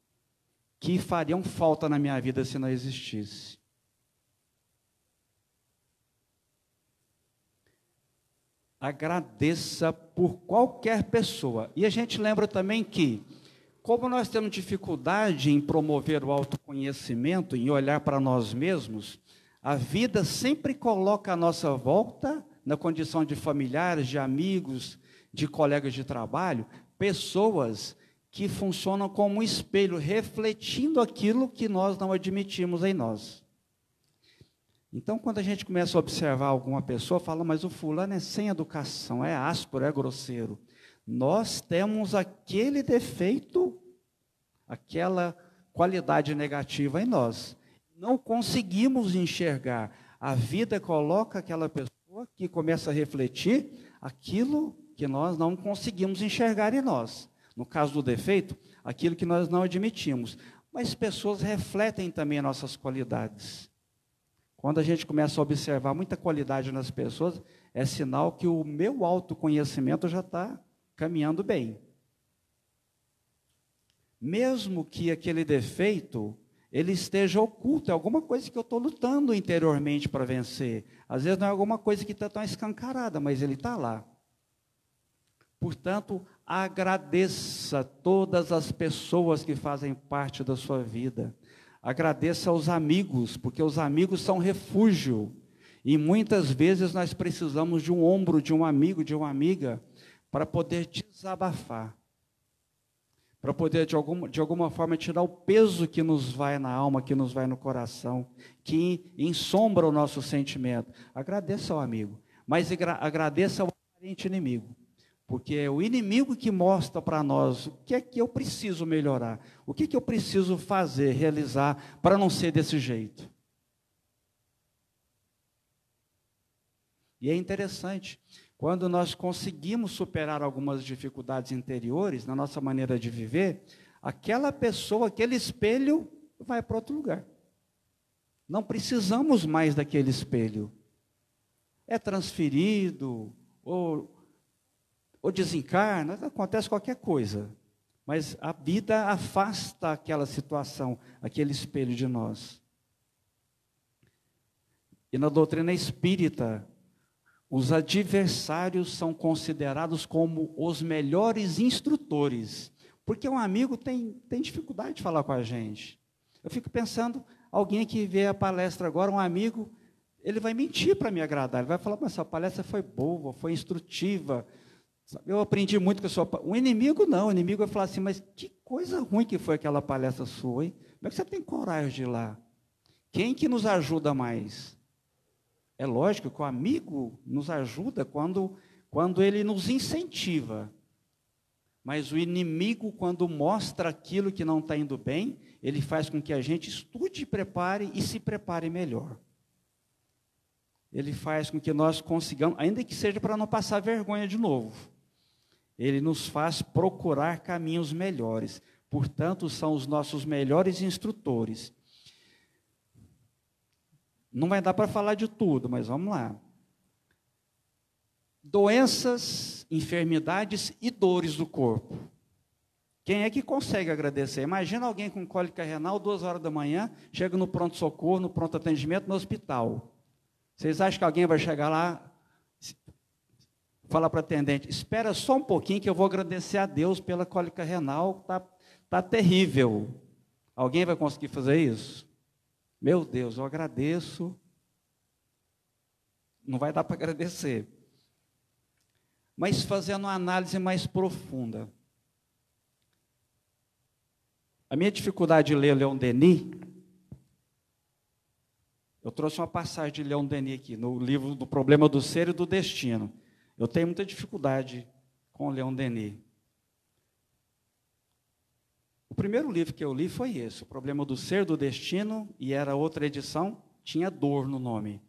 que fariam falta na minha vida se não existisse. Agradeça por qualquer pessoa. E a gente lembra também que, como nós temos dificuldade em promover o autoconhecimento, em olhar para nós mesmos, a vida sempre coloca à nossa volta, na condição de familiares, de amigos, de colegas de trabalho, pessoas que funcionam como um espelho, refletindo aquilo que nós não admitimos em nós. Então, quando a gente começa a observar alguma pessoa, fala, mas o fulano é sem educação, é áspero, é grosseiro. Nós temos aquele defeito, aquela qualidade negativa em nós. Não conseguimos enxergar. A vida coloca aquela pessoa que começa a refletir aquilo que nós não conseguimos enxergar em nós. No caso do defeito, aquilo que nós não admitimos. Mas pessoas refletem também nossas qualidades. Quando a gente começa a observar muita qualidade nas pessoas, é sinal que o meu autoconhecimento já está caminhando bem. Mesmo que aquele defeito ele esteja oculto, é alguma coisa que eu estou lutando interiormente para vencer. Às vezes não é alguma coisa que está tão escancarada, mas ele está lá. Portanto, agradeça todas as pessoas que fazem parte da sua vida. Agradeça aos amigos, porque os amigos são refúgio. E muitas vezes nós precisamos de um ombro, de um amigo, de uma amiga, para poder desabafar. Para poder, de alguma, de alguma forma, tirar o peso que nos vai na alma, que nos vai no coração, que ensombra o nosso sentimento. Agradeça ao amigo, mas agradeça ao parente inimigo. Porque é o inimigo que mostra para nós o que é que eu preciso melhorar, o que, é que eu preciso fazer, realizar, para não ser desse jeito. E é interessante, quando nós conseguimos superar algumas dificuldades interiores na nossa maneira de viver, aquela pessoa, aquele espelho, vai para outro lugar. Não precisamos mais daquele espelho. É transferido, ou ou desencarna, acontece qualquer coisa. Mas a vida afasta aquela situação, aquele espelho de nós. E na doutrina espírita, os adversários são considerados como os melhores instrutores. Porque um amigo tem, tem dificuldade de falar com a gente. Eu fico pensando, alguém que vê a palestra agora, um amigo, ele vai mentir para me agradar. Ele vai falar, mas essa palestra foi boa, foi instrutiva, eu aprendi muito com a sua. O inimigo não, o inimigo vai falar assim, mas que coisa ruim que foi aquela palestra sua, hein? Como é que você tem coragem de ir lá? Quem que nos ajuda mais? É lógico que o amigo nos ajuda quando, quando ele nos incentiva. Mas o inimigo, quando mostra aquilo que não está indo bem, ele faz com que a gente estude, prepare e se prepare melhor. Ele faz com que nós consigamos, ainda que seja para não passar vergonha de novo ele nos faz procurar caminhos melhores. Portanto, são os nossos melhores instrutores. Não vai dar para falar de tudo, mas vamos lá. Doenças, enfermidades e dores do corpo. Quem é que consegue agradecer? Imagina alguém com cólica renal, duas horas da manhã, chega no pronto-socorro, no pronto atendimento, no hospital. Vocês acham que alguém vai chegar lá, fala para o atendente, espera só um pouquinho que eu vou agradecer a Deus pela cólica renal, tá, tá terrível. Alguém vai conseguir fazer isso? Meu Deus, eu agradeço. Não vai dar para agradecer. Mas fazendo uma análise mais profunda. A minha dificuldade de ler Leon Denis, eu trouxe uma passagem de Leon Denis aqui, no livro do Problema do Ser e do Destino. Eu tenho muita dificuldade com o Leon Denis. primeiro livro que eu li foi esse, O Problema do Ser, do Destino, e era outra edição, tinha dor no nome.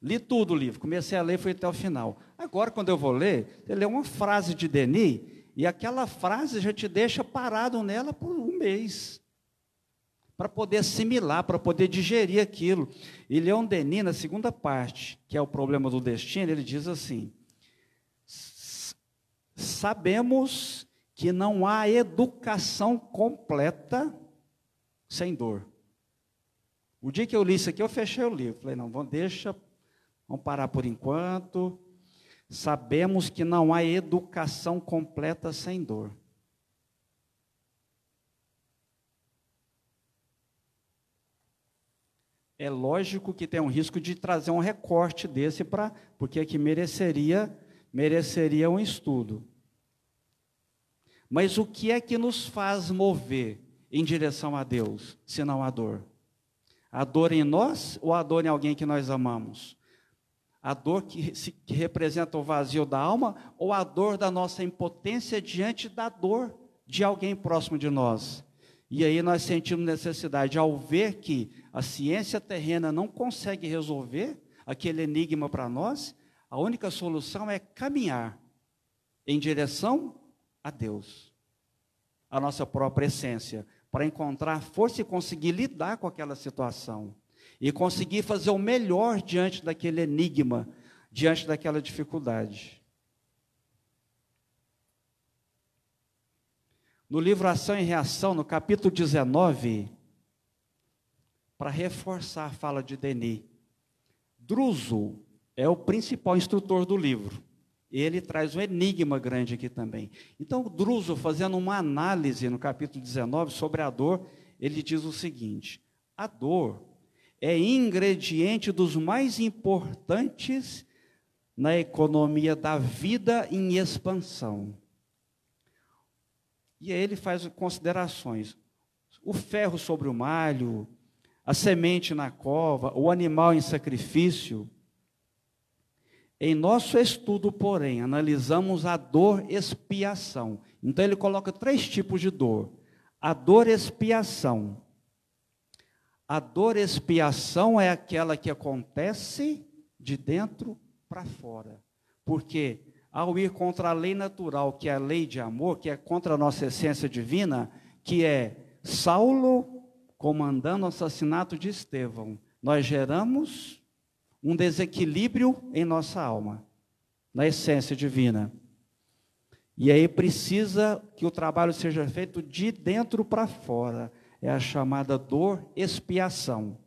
Li tudo o livro, comecei a ler, fui até o final. Agora, quando eu vou ler, ele lê uma frase de Denis, e aquela frase já te deixa parado nela por um mês, para poder assimilar, para poder digerir aquilo. E Leon Denis, na segunda parte, que é o problema do destino, ele diz assim: Sabemos que não há educação completa sem dor. O dia que eu li isso aqui, eu fechei o livro. Falei, não, deixa, vamos parar por enquanto. Sabemos que não há educação completa sem dor. É lógico que tem um risco de trazer um recorte desse para, porque aqui mereceria, mereceria um estudo. Mas o que é que nos faz mover em direção a Deus, se não a dor? A dor em nós ou a dor em alguém que nós amamos? A dor que, que representa o vazio da alma ou a dor da nossa impotência diante da dor de alguém próximo de nós? E aí nós sentimos necessidade, ao ver que a ciência terrena não consegue resolver aquele enigma para nós, a única solução é caminhar em direção a Deus, a nossa própria essência, para encontrar força e conseguir lidar com aquela situação e conseguir fazer o melhor diante daquele enigma, diante daquela dificuldade. No livro Ação e Reação, no capítulo 19, para reforçar a fala de Denis, Druso é o principal instrutor do livro ele traz um enigma grande aqui também. Então, Druso, fazendo uma análise no capítulo 19 sobre a dor, ele diz o seguinte: a dor é ingrediente dos mais importantes na economia da vida em expansão. E aí ele faz considerações. O ferro sobre o malho, a semente na cova, o animal em sacrifício, em nosso estudo, porém, analisamos a dor expiação. Então ele coloca três tipos de dor. A dor expiação. A dor expiação é aquela que acontece de dentro para fora. Porque ao ir contra a lei natural, que é a lei de amor, que é contra a nossa essência divina, que é Saulo comandando o assassinato de Estevão, nós geramos um desequilíbrio em nossa alma, na essência divina. E aí precisa que o trabalho seja feito de dentro para fora. É a chamada dor expiação.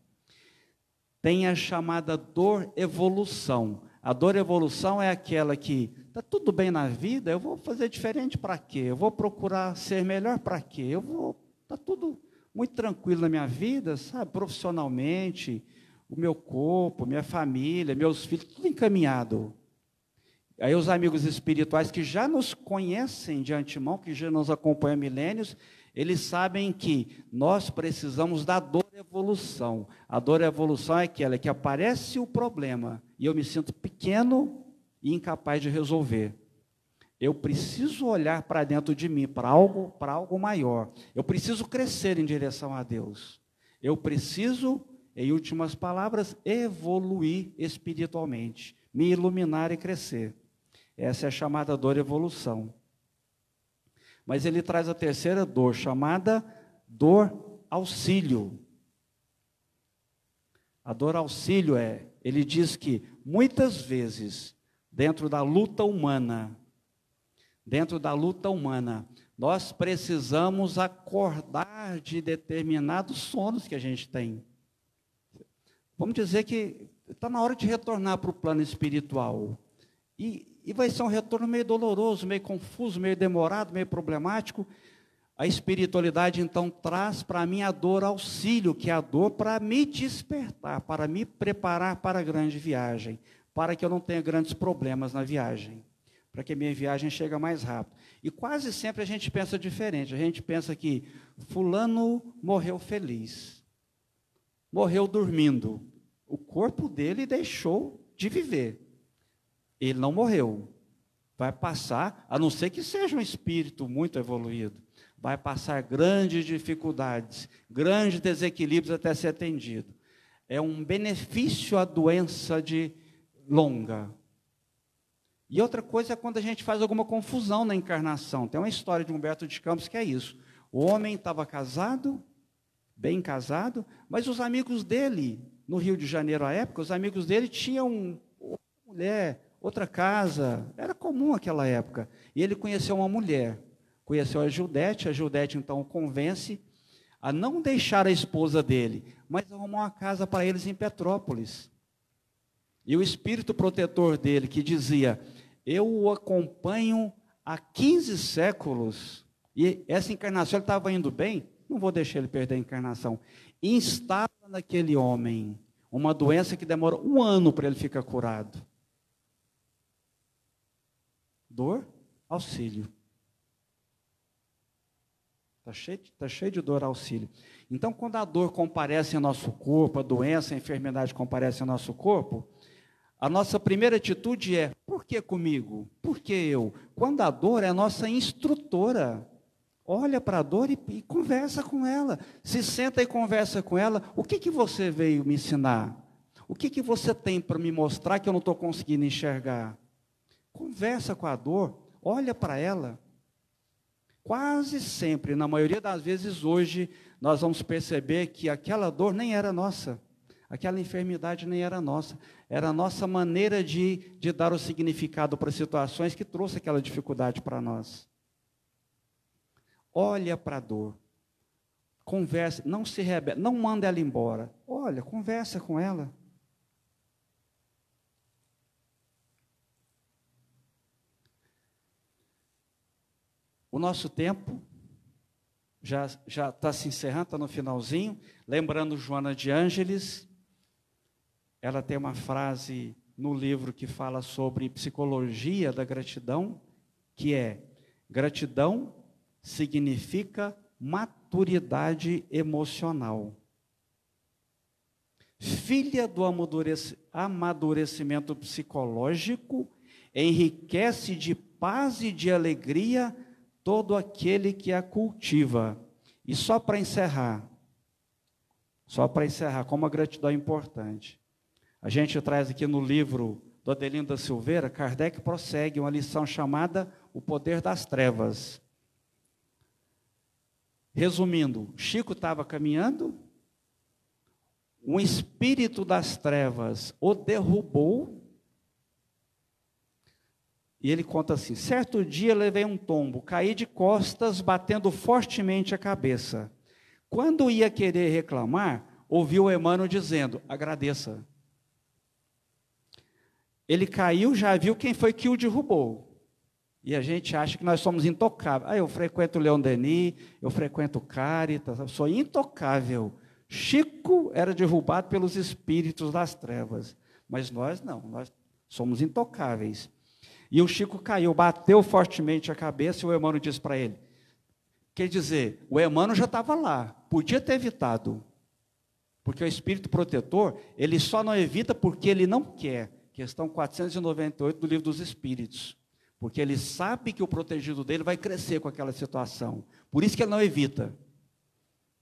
Tem a chamada dor evolução. A dor evolução é aquela que está tudo bem na vida, eu vou fazer diferente para quê? Eu vou procurar ser melhor para quê? Eu vou. Está tudo muito tranquilo na minha vida, sabe? Profissionalmente, o meu corpo, minha família, meus filhos, tudo encaminhado. Aí os amigos espirituais que já nos conhecem de antemão, que já nos acompanham milênios, eles sabem que nós precisamos da dor evolução. A dor evolução é aquela que aparece o problema e eu me sinto pequeno e incapaz de resolver. Eu preciso olhar para dentro de mim, para algo, para algo maior. Eu preciso crescer em direção a Deus. Eu preciso em últimas palavras, evoluir espiritualmente, me iluminar e crescer. Essa é a chamada dor evolução. Mas ele traz a terceira dor, chamada dor auxílio. A dor auxílio é, ele diz que muitas vezes, dentro da luta humana, dentro da luta humana, nós precisamos acordar de determinados sonos que a gente tem. Vamos dizer que está na hora de retornar para o plano espiritual. E, e vai ser um retorno meio doloroso, meio confuso, meio demorado, meio problemático. A espiritualidade então traz para mim a dor auxílio, que é a dor para me despertar, para me preparar para a grande viagem, para que eu não tenha grandes problemas na viagem, para que a minha viagem chegue mais rápido. E quase sempre a gente pensa diferente. A gente pensa que fulano morreu feliz morreu dormindo. O corpo dele deixou de viver. Ele não morreu. Vai passar, a não ser que seja um espírito muito evoluído. vai passar grandes dificuldades, grandes desequilíbrios até ser atendido. É um benefício a doença de longa. E outra coisa é quando a gente faz alguma confusão na encarnação. Tem uma história de Humberto de Campos que é isso. O homem estava casado, bem casado, mas os amigos dele, no Rio de Janeiro à época, os amigos dele tinham outra mulher, outra casa, era comum aquela época. E ele conheceu uma mulher, conheceu a Gildete, a Gildete então o convence a não deixar a esposa dele, mas arrumar uma casa para eles em Petrópolis. E o espírito protetor dele, que dizia: Eu o acompanho há 15 séculos, e essa encarnação ele estava indo bem, não vou deixar ele perder a encarnação. Instala naquele homem uma doença que demora um ano para ele ficar curado. Dor, auxílio. Está cheio, tá cheio de dor, auxílio. Então, quando a dor comparece em nosso corpo, a doença, a enfermidade comparece em nosso corpo, a nossa primeira atitude é: por que comigo? Por que eu? Quando a dor é a nossa instrutora. Olha para a dor e, e, conversa com ela. Se senta e conversa com ela. O que, que você veio me ensinar? O que, que você tem para me mostrar que eu não estou conseguindo enxergar? Conversa com a dor, olha para ela. Quase sempre, na maioria das vezes hoje, nós vamos perceber que aquela dor nem era nossa, aquela enfermidade nem era nossa, era a nossa maneira de, de dar o significado para situações que trouxe aquela dificuldade para nós. Olha para a dor, conversa, não se rebela, não manda ela embora. Olha, conversa com ela. O nosso tempo já já está se encerrando, está no finalzinho. Lembrando Joana de Ângeles, ela tem uma frase no livro que fala sobre psicologia da gratidão, que é: gratidão significa maturidade emocional. Filha do amadurecimento psicológico, enriquece de paz e de alegria todo aquele que a cultiva. E só para encerrar, só para encerrar, como a gratidão é importante. A gente traz aqui no livro do Adelino da Silveira, Kardec prossegue uma lição chamada O Poder das Trevas. Resumindo, Chico estava caminhando, um espírito das trevas o derrubou e ele conta assim: certo dia levei um tombo, caí de costas, batendo fortemente a cabeça. Quando ia querer reclamar, ouvi o Emmanuel dizendo: agradeça. Ele caiu, já viu quem foi que o derrubou. E a gente acha que nós somos intocáveis. Ah, eu frequento o Leon Denis, eu frequento o Caritas, eu sou intocável. Chico era derrubado pelos espíritos das trevas. Mas nós não, nós somos intocáveis. E o Chico caiu, bateu fortemente a cabeça e o Emmanuel disse para ele: Quer dizer, o Emmanuel já estava lá, podia ter evitado. Porque o espírito protetor, ele só não evita porque ele não quer. Questão 498 do Livro dos Espíritos. Porque ele sabe que o protegido dele vai crescer com aquela situação. Por isso que ele não evita.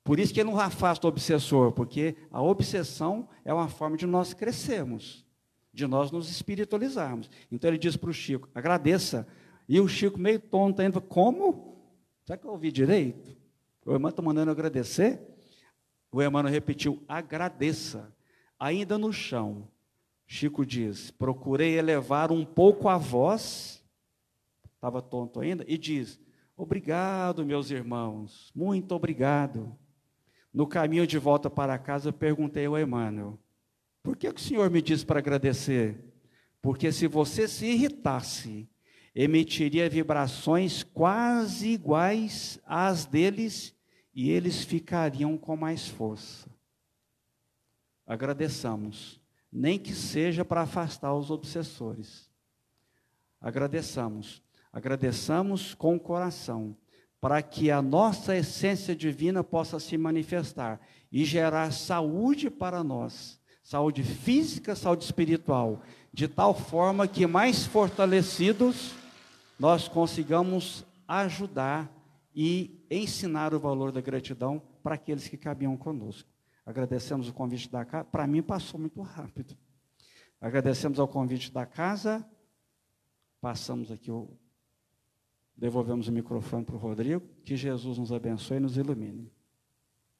Por isso que ele não afasta o obsessor, porque a obsessão é uma forma de nós crescermos de nós nos espiritualizarmos. Então ele diz para o Chico: agradeça. E o Chico, meio tonto ainda, como? Será que eu ouvi direito? O irmão está mandando agradecer? O irmão repetiu: agradeça. Ainda no chão, Chico diz: procurei elevar um pouco a voz, estava tonto ainda, e diz: obrigado, meus irmãos, muito obrigado. No caminho de volta para casa, perguntei ao Emmanuel: por que, que o Senhor me diz para agradecer? Porque se você se irritasse, emitiria vibrações quase iguais às deles e eles ficariam com mais força. Agradeçamos, nem que seja para afastar os obsessores. Agradeçamos, Agradeçamos com o coração, para que a nossa essência divina possa se manifestar e gerar saúde para nós, saúde física, saúde espiritual, de tal forma que mais fortalecidos nós consigamos ajudar e ensinar o valor da gratidão para aqueles que cabiam conosco. Agradecemos o convite da casa. Para mim passou muito rápido. Agradecemos ao convite da casa. Passamos aqui o Devolvemos o microfone para o Rodrigo. Que Jesus nos abençoe e nos ilumine.